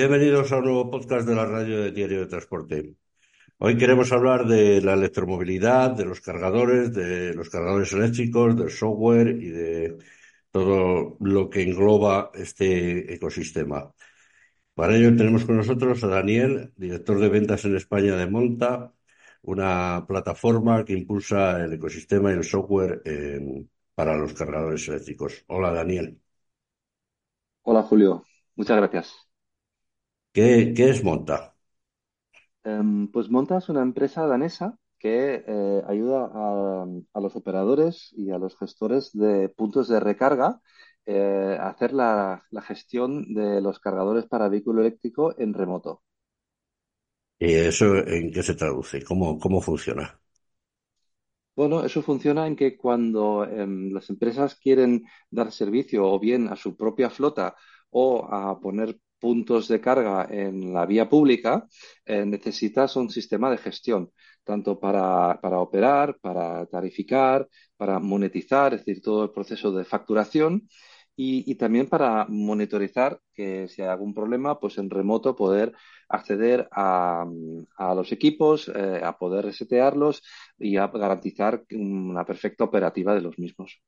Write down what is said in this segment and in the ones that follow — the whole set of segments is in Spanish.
bienvenidos a un nuevo podcast de la radio de Diario de Transporte. Hoy queremos hablar de la electromovilidad, de los cargadores, de los cargadores eléctricos, del software y de todo lo que engloba este ecosistema. Para ello tenemos con nosotros a Daniel, director de ventas en España de Monta, una plataforma que impulsa el ecosistema y el software para los cargadores eléctricos. Hola, Daniel. Hola, Julio. Muchas gracias. ¿Qué, es Monta? Em, pues Monta es una empresa danesa que eh, ayuda a, los operadores y a los gestores de puntos de recarga eh, a hacer la, gestión de los cargadores para vehículo eléctrico en remoto. ¿Y eso en qué se traduce? ¿Cómo, cómo funciona? Bueno, eso funciona en que cuando em, las empresas quieren dar servicio o bien a su propia flota o a poner puntos de carga en la vía pública, eh, necesitas un sistema de gestión, tanto para, operar, para tarificar, para monetizar, es decir, todo el proceso de facturación. Y, también para monitorizar que si hay algún problema, pues en remoto poder acceder a, los equipos, eh, a poder resetearlos y a garantizar una perfecta operativa de los mismos.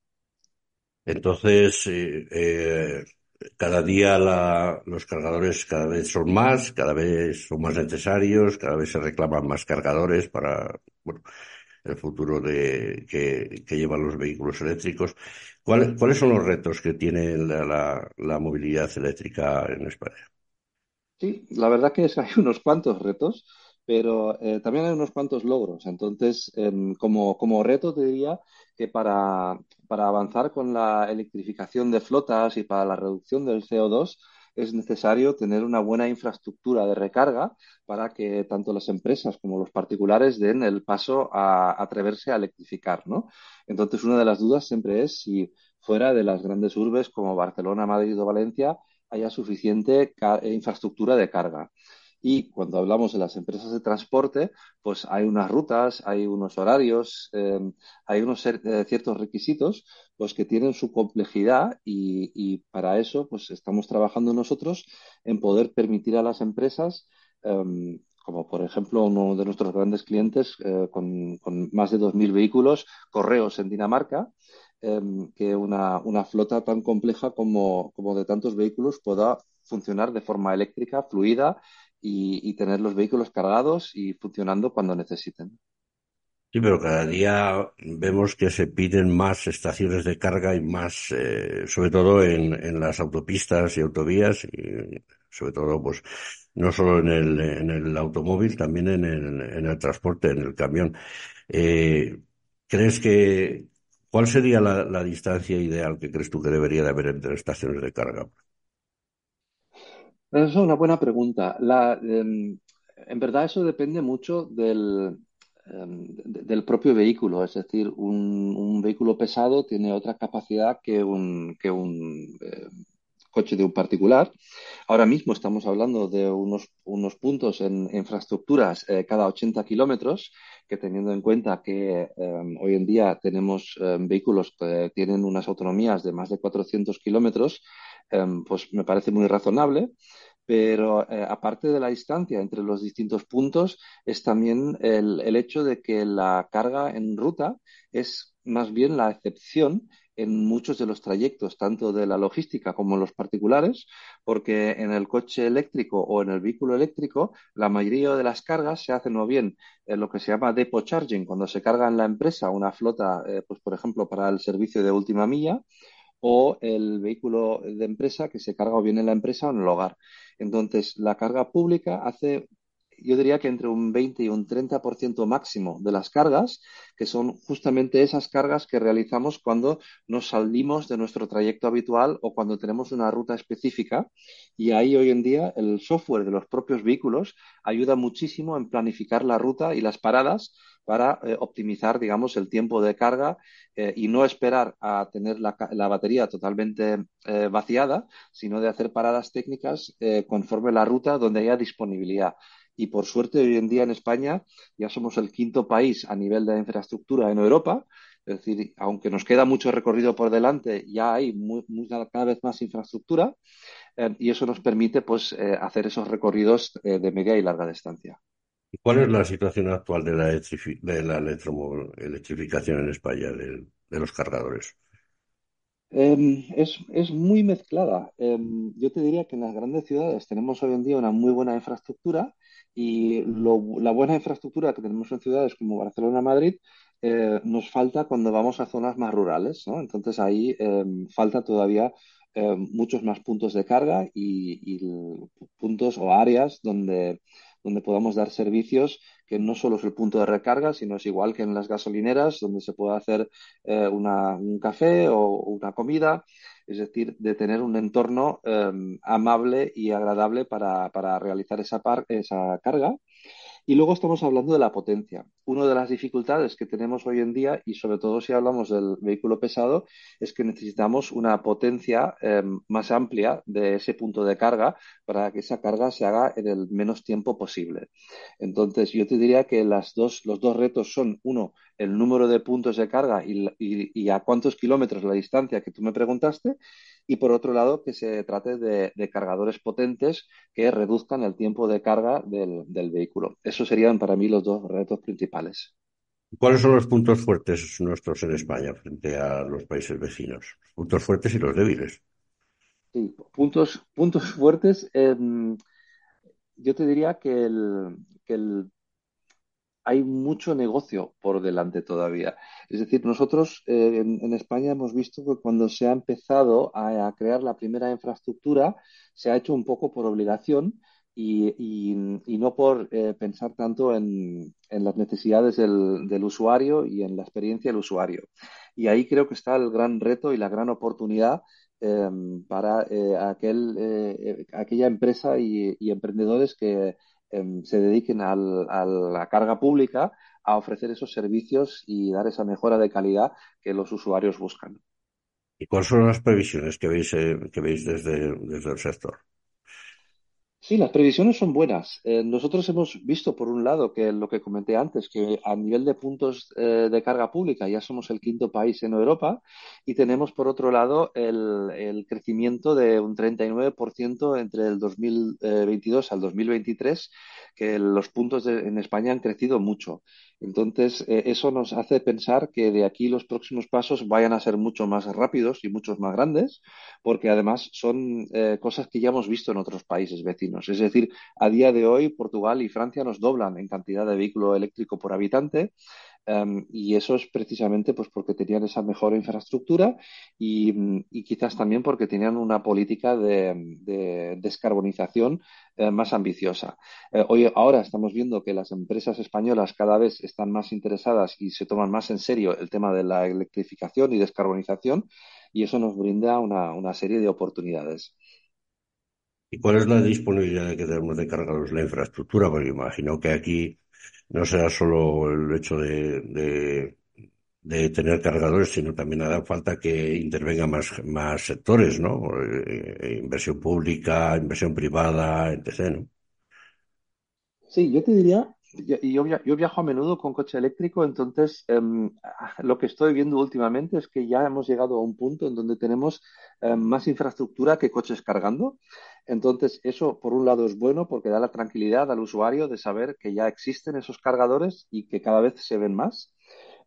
Entonces, eh, cada día los cargadores cada vez son más, cada vez son más necesarios, cada vez se reclaman más cargadores para el futuro de, que, llevan los vehículos eléctricos. ¿Cuáles son los retos que tiene la, movilidad eléctrica en España? Sí, la verdad que hay unos cuantos retos, pero eh, también hay unos cuantos logros. Entonces, em, como, reto te diría que para, para avanzar con la electrificación de flotas y para la reducción del CO2 es necesario tener una buena infraestructura de recarga para que tanto las empresas como los particulares den el paso a, atreverse a electrificar, ¿no? Entonces, una de las dudas siempre es si fuera de las grandes urbes como Barcelona, Madrid o Valencia haya suficiente infraestructura de carga. Y cuando hablamos de las empresas de transporte, pues hay unas rutas, hay unos horarios, em, hay unos eh, ciertos requisitos pues que tienen su complejidad y, para eso pues estamos trabajando nosotros en poder permitir a las empresas em, como por ejemplo uno de nuestros grandes clientes eh, con, más de 2.000 vehículos, correos en Dinamarca, em, que una, flota tan compleja como, como de tantos vehículos pueda funcionar de forma eléctrica, fluida y, tener los vehículos cargados y funcionando cuando necesiten. Sí, pero cada día vemos que se piden más estaciones de carga y más, eh, sobre todo en, las autopistas y autovías, y sobre todo, pues, no solo en el, en el automóvil, también en el, en el transporte, en el camión. Eh, ¿Crees que, cuál sería la, la distancia ideal que crees tú que debería de haber entre estaciones de carga? Esa es una buena pregunta. Em, en verdad eso depende mucho del, em, del propio vehículo. Es decir, un, vehículo pesado tiene otra capacidad que un, que un em, coche de un particular. Ahora mismo estamos hablando de unos, unos puntos en infraestructuras eh, cada 80 kilómetros, que teniendo en cuenta que hoy en día tenemos vehículos que tienen unas autonomías de más de 400 kilómetros, pues me parece muy razonable. Pero eh, aparte de la distancia entre los distintos puntos, es también el, hecho de que la carga en ruta es más bien la excepción en muchos de los trayectos, tanto de la logística como en los particulares, porque en el coche eléctrico o en el vehículo eléctrico, la mayoría de las cargas se hacen o bien en lo que se llama depot charging, cuando se carga en la empresa una flota, eh, pues por ejemplo, para el servicio de última milla, o el vehículo de empresa que se carga o bien en la empresa o en el hogar. Entonces, la carga pública hace, yo diría que entre un 20 y un 30% máximo de las cargas, que son justamente esas cargas que realizamos cuando nos salimos de nuestro trayecto habitual o cuando tenemos una ruta específica. Y ahí hoy en día el software de los propios vehículos ayuda muchísimo en planificar la ruta y las paradas para eh, optimizar, digamos, el tiempo de carga eh, y no esperar a tener la, batería totalmente eh, vaciada, sino de hacer paradas técnicas conforme la ruta donde haya disponibilidad. Y por suerte, hoy en día en España ya somos el quinto país a nivel de infraestructura en Europa. Es decir, aunque nos queda mucho recorrido por delante, ya hay cada vez más infraestructura. eh, y eso nos permite pues, eh, hacer esos recorridos eh, de media y larga distancia. ¿Y cuál es la situación actual de la, de la electrificación en España, de, de los cargadores? Em, es, es, muy mezclada. Em, yo te diría que en las grandes ciudades tenemos hoy en día una muy buena infraestructura y la buena infraestructura que tenemos en ciudades como Barcelona, Madrid, eh, nos falta cuando vamos a zonas más rurales, ¿no? Entonces ahí em, falta todavía muchos más puntos de carga y, puntos o áreas donde donde podamos dar servicios que no solo es el punto de recarga, sino es igual que en las gasolineras, donde se puede hacer eh, un café o una comida, es decir, de tener un entorno em, amable y agradable para, para realizar esa, esa carga y luego estamos hablando de la potencia. Una de las dificultades que tenemos hoy en día, y sobre todo si hablamos del vehículo pesado, es que necesitamos una potencia em, más amplia de ese punto de carga para que esa carga se haga en el menos tiempo posible. Entonces, yo te diría que las dos, los dos retos son, uno, el número de puntos de carga y, y a cuántos kilómetros la distancia que tú me preguntaste, y por otro lado que se trate de, cargadores potentes que reduzcan el tiempo de carga del, vehículo. Esos serían para mí los dos retos principales. ¿Cuáles son los puntos fuertes nuestros en España frente a los países vecinos? Los puntos fuertes y los débiles. Sí, puntos, puntos fuertes. Em, yo te diría que el hay mucho negocio por delante todavía. Es decir, nosotros eh, en, España hemos visto que cuando se ha empezado a, crear la primera infraestructura, se ha hecho un poco por obligación y, no por eh, pensar tanto en, las necesidades del, usuario y en la experiencia del usuario. Y ahí creo que está el gran reto y la gran oportunidad em, para eh, aquel, aquella empresa y emprendedores que se dediquen a la carga pública a ofrecer esos servicios y dar esa mejora de calidad que los usuarios buscan. ¿Y cuáles son las previsiones que veis, eh, que veis desde, desde el sector? Sí, las previsiones son buenas. Eh, nosotros hemos visto, por un lado, que lo que comenté antes, que a nivel de puntos eh, de carga pública ya somos el quinto país en Europa y tenemos, por otro lado, el, crecimiento de un 39% entre el 2022 al 2023, que los puntos en España han crecido mucho. Entonces, eh, eso nos hace pensar que de aquí los próximos pasos vayan a ser mucho más rápidos y muchos más grandes, porque además son cosas que ya hemos visto en otros países vecinos. Es decir, a día de hoy Portugal y Francia nos doblan en cantidad de vehículo eléctrico por habitante. Em, y eso es precisamente pues, porque tenían esa mejor infraestructura y, quizás también porque tenían una política de, descarbonización eh, más ambiciosa. Eh, hoy, ahora estamos viendo que las empresas españolas cada vez están más interesadas y se toman más en serio el tema de la electrificación y descarbonización y eso nos brinda una serie de oportunidades. ¿Y cuál es la disponibilidad que tenemos de cargarlos la infraestructura? Porque imagino que aquí no será solo el hecho de, tener cargadores, sino también hará falta que intervengan más, más sectores, ¿no? Eh, inversión pública, inversión privada, etc., ¿no? Sí, yo te diría yo, yo, viajo a menudo con coche eléctrico, entonces em, lo que estoy viendo últimamente es que ya hemos llegado a un punto en donde tenemos em, más infraestructura que coches cargando. Entonces, eso por un lado es bueno porque da la tranquilidad al usuario de saber que ya existen esos cargadores y que cada vez se ven más.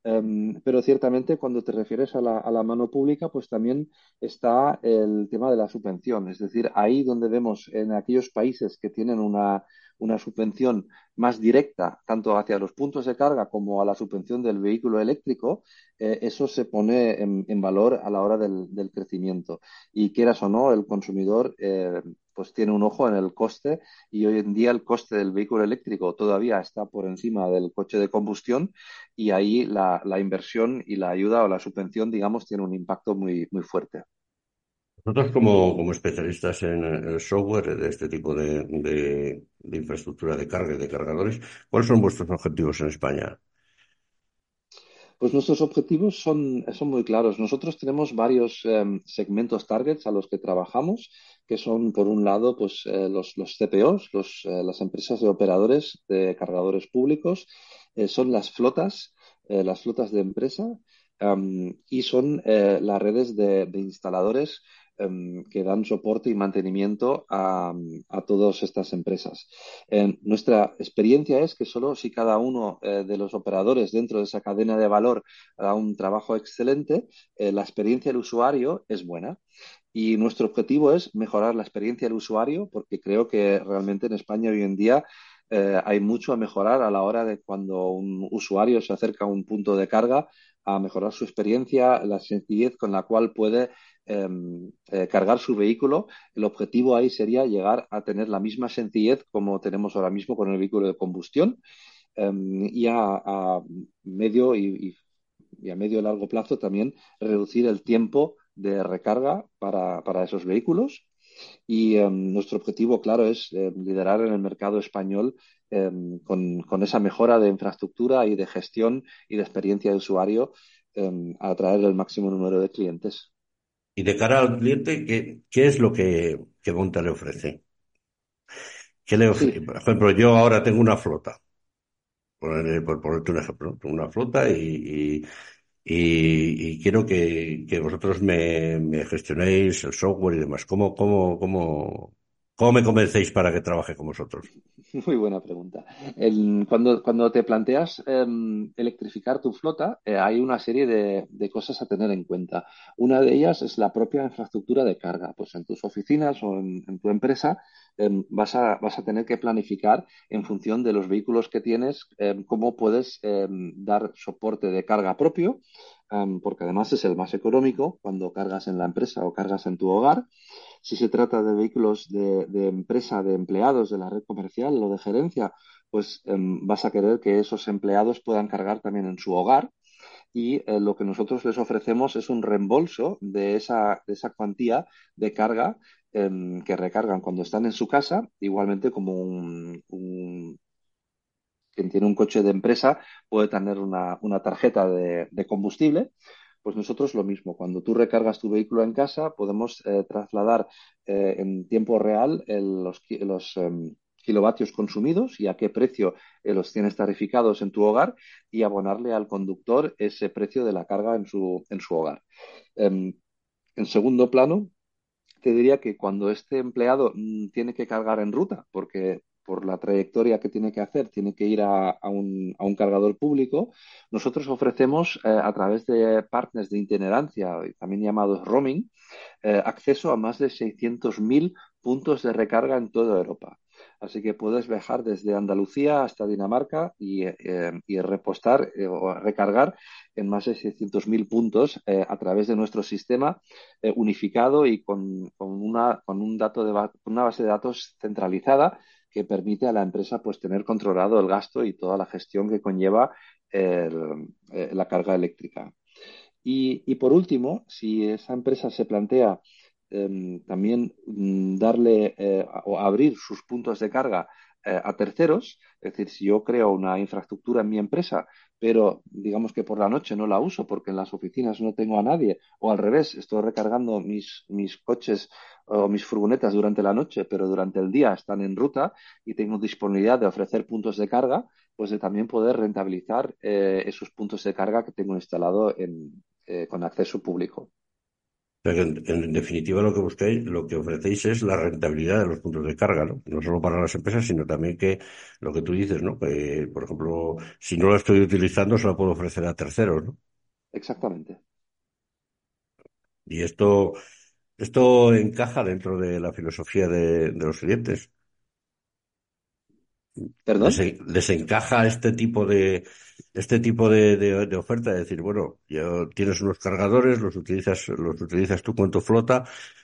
Em, pero ciertamente cuando te refieres a la, mano pública, pues también está el tema de la subvención. Es decir, ahí donde vemos en aquellos países que tienen una, una subvención más directa, tanto hacia los puntos de carga como a la subvención del vehículo eléctrico, eh, eso se pone en, valor a la hora del, crecimiento. Y quieras o no, el consumidor eh, pues tiene un ojo en el coste y hoy en día el coste del vehículo eléctrico todavía está por encima del coche de combustión y ahí la, la inversión y la ayuda o la subvención, digamos, tiene un impacto muy, muy fuerte. Nosotros como, como especialistas en el software de este tipo de, de, infraestructura de carga y de cargadores, ¿cuáles son vuestros objetivos en España? Pues nuestros objetivos son, son muy claros. Nosotros tenemos varios em, segmentos targets a los que trabajamos, que son, por un lado, pues, eh, los, los, CPOs, los, eh, las empresas de operadores de cargadores públicos, eh, son las flotas, las flotas de empresa, y son eh, las redes de, instaladores que dan soporte y mantenimiento a, todas estas empresas. nuestra experiencia es que solo si cada uno eh, de los operadores dentro de esa cadena de valor da un trabajo excelente, eh, la experiencia del usuario es buena. Y nuestro objetivo es mejorar la experiencia del usuario, porque creo que realmente en España hoy en día hay mucho a mejorar a la hora de cuando un usuario se acerca a un punto de carga, a mejorar su experiencia, la sencillez con la cual puede em, eh, cargar su vehículo. El objetivo ahí sería llegar a tener la misma sencillez como tenemos ahora mismo con el vehículo de combustión em, y a, medio y, a medio y largo plazo también reducir el tiempo de recarga para, esos vehículos. Y em, nuestro objetivo, claro, es liderar en el mercado español Em, con, esa mejora de infraestructura y de gestión y de experiencia de usuario em, a atraer el máximo número de clientes. Y de cara al cliente, ¿qué, qué es lo que, que Monta le ofrece? ¿Qué le ofrece? Por ejemplo, yo ahora tengo una flota, por, por ponerte un ejemplo, tengo una flota y, y, quiero que, que vosotros me, gestionéis el software y demás. ¿Cómo, cómo, cómo, ¿Cómo me convencéis para que trabaje con vosotros? Muy buena pregunta. cuando, cuando, te planteas em, electrificar tu flota, eh, hay una serie de, cosas a tener en cuenta. Una de ellas es la propia infraestructura de carga. Pues en tus oficinas o en, tu empresa em, vas, a, vas, a, tener que planificar en función de los vehículos que tienes em, cómo puedes dar soporte de carga propio, porque además es el más económico cuando cargas en la empresa o cargas en tu hogar. Si se trata de vehículos de, empresa, de empleados de la red comercial o de gerencia, pues em, vas a querer que esos empleados puedan cargar también en su hogar. Y eh, lo que nosotros les ofrecemos es un reembolso de esa, esa cuantía de carga em, que recargan cuando están en su casa, igualmente como un, quien tiene un coche de empresa puede tener una, tarjeta de, combustible pues nosotros lo mismo. Cuando tú recargas tu vehículo en casa, podemos eh, trasladar eh, en tiempo real los, em, kilovatios consumidos y a qué precio eh, los tienes tarificados en tu hogar y abonarle al conductor ese precio de la carga en su, en su hogar. Em, en segundo plano, te diría que cuando este empleado mm, tiene que cargar en ruta, porque por la trayectoria que tiene que hacer, tiene que ir a, un, cargador público, nosotros ofrecemos eh, a través de partners de itinerancia, también llamados roaming, eh, acceso a más de 600.000 puntos de recarga en toda Europa. Así que puedes viajar desde Andalucía hasta Dinamarca y, eh, repostar o recargar en más de 600.000 puntos a través de nuestro sistema unificado y con, una, un dato de, una base de datos centralizada que permite a la empresa pues tener controlado el gasto y toda la gestión que conlleva eh, la carga eléctrica. Y, por último, si esa empresa se plantea em, también mm, darle eh, o abrir sus puntos de carga eh, a terceros, es decir, si yo creo una infraestructura en mi empresa, pero digamos que por la noche no la uso porque en las oficinas no tengo a nadie, o al revés, estoy recargando mis, mis coches o mis furgonetas durante la noche, pero durante el día están en ruta y tengo disponibilidad de ofrecer puntos de carga, pues de también poder rentabilizar eh, esos puntos de carga que tengo instalado con acceso público. En, definitiva, lo que busquéis, lo que ofrecéis es la rentabilidad de los puntos de carga, ¿no? No solo para las empresas, sino también que lo que tú dices, ¿no? Que, por ejemplo, si no lo estoy utilizando, se lo puedo ofrecer a terceros, ¿no? Exactamente. Y esto, esto encaja dentro de la filosofía de los clientes. ¿Perdón? Les, encaja este tipo de este tipo de, de, oferta, de decir, bueno, ya tienes unos cargadores, los utilizas, los utilizas tú con tu flota,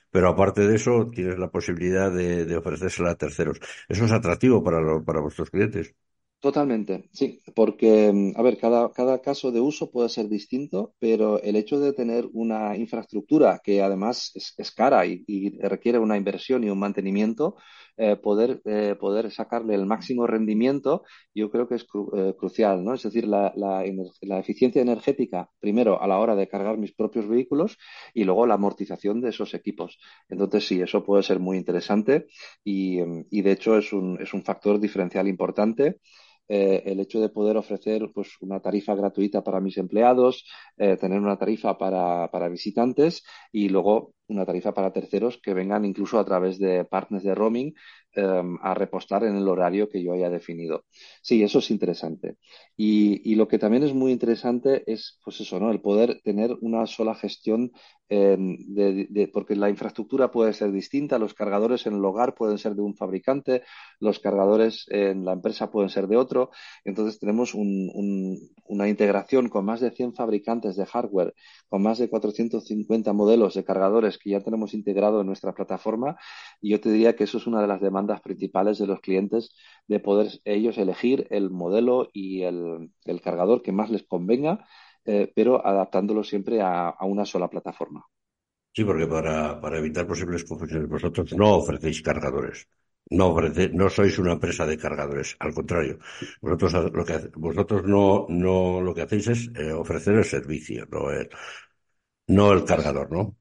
pero aparte de eso tienes la posibilidad de, de ofrecérsela a terceros. Eso es atractivo para, para vuestros clientes. Totalmente, sí, porque, mm, a ver, cada, cada caso de uso puede ser distinto, pero el hecho de tener una infraestructura que además es, cara y, requiere una inversión y un mantenimiento, eh, poder, eh, poder sacarle el máximo rendimiento, yo creo que es eh, crucial, ¿no? Es decir, la, la, la, eficiencia energética, primero a la hora de cargar mis propios vehículos y luego la amortización de esos equipos. Entonces, sí, eso puede ser muy interesante y, y de hecho es un, es un factor diferencial importante. el hecho de poder ofrecer pues, una tarifa gratuita para mis empleados, tener una tarifa para, para visitantes y luego una tarifa para terceros que vengan incluso a través de partners de roaming um, a repostar en el horario que yo haya definido. Sí, eso es interesante. Y, lo que también es muy interesante es, pues eso, ¿no? El poder tener una sola gestión, eh, de, porque la infraestructura puede ser distinta, los cargadores en el hogar pueden ser de un fabricante, los cargadores en la empresa pueden ser de otro. Entonces tenemos un, un, una integración con más de 100 fabricantes de hardware, con más de 450 modelos de cargadores que ya tenemos integrado en nuestra plataforma. Y yo te diría que eso es una de las demandas principales de los clientes de poder ellos elegir el modelo y el, cargador que más les convenga, eh, pero adaptándolo siempre a, una sola plataforma. Sí, porque para, para evitar posibles confusiones, vosotros no ofrecéis cargadores. No, ofrece, no sois una empresa de cargadores, al contrario. Vosotros lo que, vosotros no, no lo que hacéis es eh, ofrecer el servicio, no el, no el cargador, ¿no?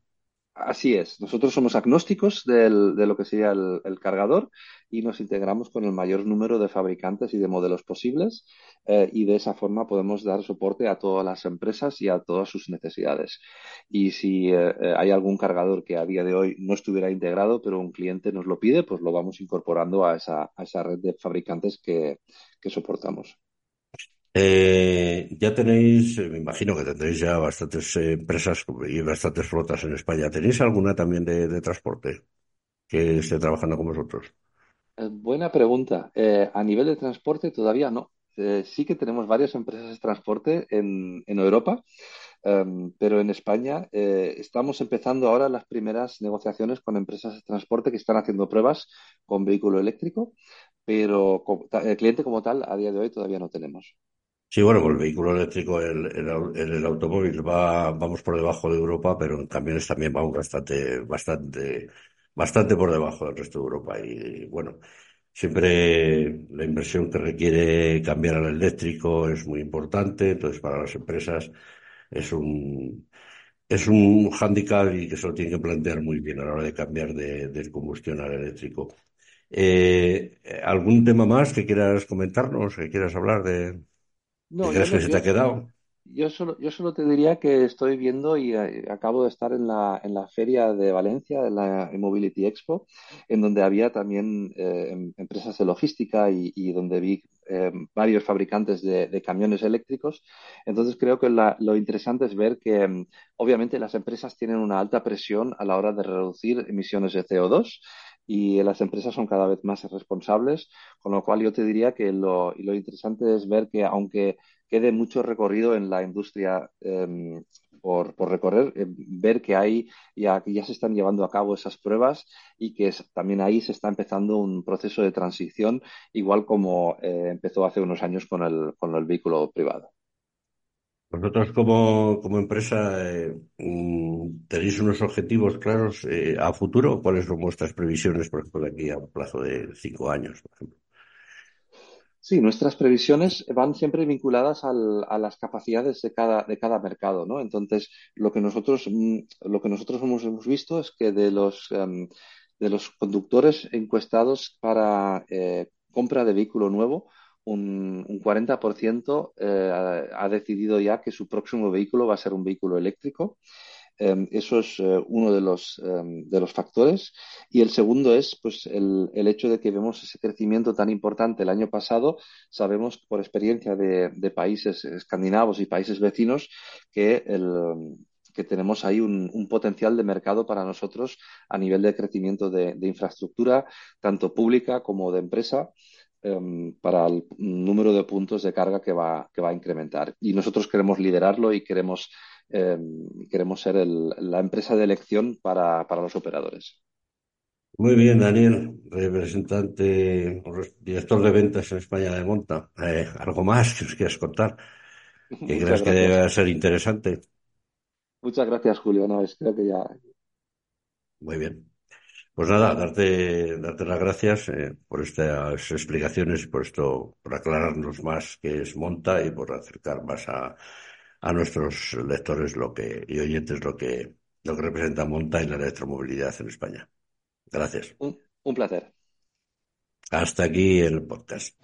Así es, nosotros somos agnósticos de lo que sería el, cargador y nos integramos con el mayor número de fabricantes y de modelos posibles eh, y de esa forma podemos dar soporte a todas las empresas y a todas sus necesidades. Y si eh, eh, hay algún cargador que a día de hoy no estuviera integrado, pero un cliente nos lo pide, pues lo vamos incorporando a esa, red de fabricantes que soportamos. Eh, ya tenéis, me imagino que tendréis ya bastantes eh, empresas y bastantes flotas en España. ¿Tenéis alguna también de, transporte que esté trabajando con vosotros? Eh, buena pregunta. Eh, a nivel de transporte todavía no. Eh, sí que tenemos varias empresas de transporte en, en Europa, um, pero en España estamos empezando ahora las primeras negociaciones con empresas de transporte que están haciendo pruebas con vehículo eléctrico, pero el cliente como tal a día de hoy todavía no tenemos. Sí, bueno, el vehículo eléctrico, el, el, el, automóvil va, vamos por debajo de Europa, pero en camiones también vamos bastante, bastante, bastante por debajo del resto de Europa. Y, bueno, siempre la inversión que requiere cambiar al eléctrico es muy importante, entonces para las empresas es un, es un hándicap y que se lo tienen que plantear muy bien a la hora de cambiar de, de combustión al eléctrico. Eh, ¿Algún tema más que quieras comentarnos, que quieras hablar de? No, yo, se te ha quedado? yo, solo, yo solo te diría que estoy viendo y eh, acabo de estar en la, en la feria de Valencia, en la Mobility Expo, en donde había también eh, em, empresas de logística y, y donde vi eh, varios fabricantes de, de, camiones eléctricos. Entonces creo que la, lo interesante es ver que um, obviamente las empresas tienen una alta presión a la hora de reducir emisiones de CO2 y las empresas son cada vez más responsables, con lo cual yo te diría que lo, y lo interesante es ver que aunque quede mucho recorrido en la industria eh, por, por, recorrer, eh, ver que hay ya, que ya se están llevando a cabo esas pruebas y que también ahí se está empezando un proceso de transición, igual como eh, empezó hace unos años con el, con el vehículo privado. Vosotros como, como empresa eh, tenéis unos objetivos claros eh, a futuro. ¿Cuáles son vuestras previsiones, por ejemplo, de aquí a un plazo de cinco años, por ejemplo? Sí, nuestras previsiones van siempre vinculadas al, a las capacidades de cada, de cada mercado, ¿no? Entonces, lo que nosotros, lo que nosotros hemos, hemos visto es que de los, um, de los conductores encuestados para eh, compra de vehículo nuevo, un, un 40% eh, ha, decidido ya que su próximo vehículo va a ser un vehículo eléctrico. Eh, eso es eh, uno de los, de los factores. Y el segundo es pues, el, el, hecho de que vemos ese crecimiento tan importante el año pasado. Sabemos por experiencia de, países escandinavos y países vecinos que el, que tenemos ahí un, potencial de mercado para nosotros a nivel de crecimiento de infraestructura, tanto pública como de empresa um, para el número de puntos de carga que va, que va a incrementar. Y nosotros queremos liderarlo y queremos, um, queremos ser el, la empresa de elección para, para los operadores. Muy bien, Daniel, representante, director de ventas en España de Monta. Eh, ¿Algo más que os quieras contar? ¿Que crees que debe ser interesante? Muchas gracias, Julio. No, es, creo que ya. Muy bien. Pues nada, darte, darte las gracias eh, por estas explicaciones, por esto, por aclararnos más qué es Monta y por acercar más a, a nuestros lectores lo que, y oyentes lo que, lo que representa Monta y la electromovilidad en España. Gracias. Un, un placer. Hasta aquí el podcast.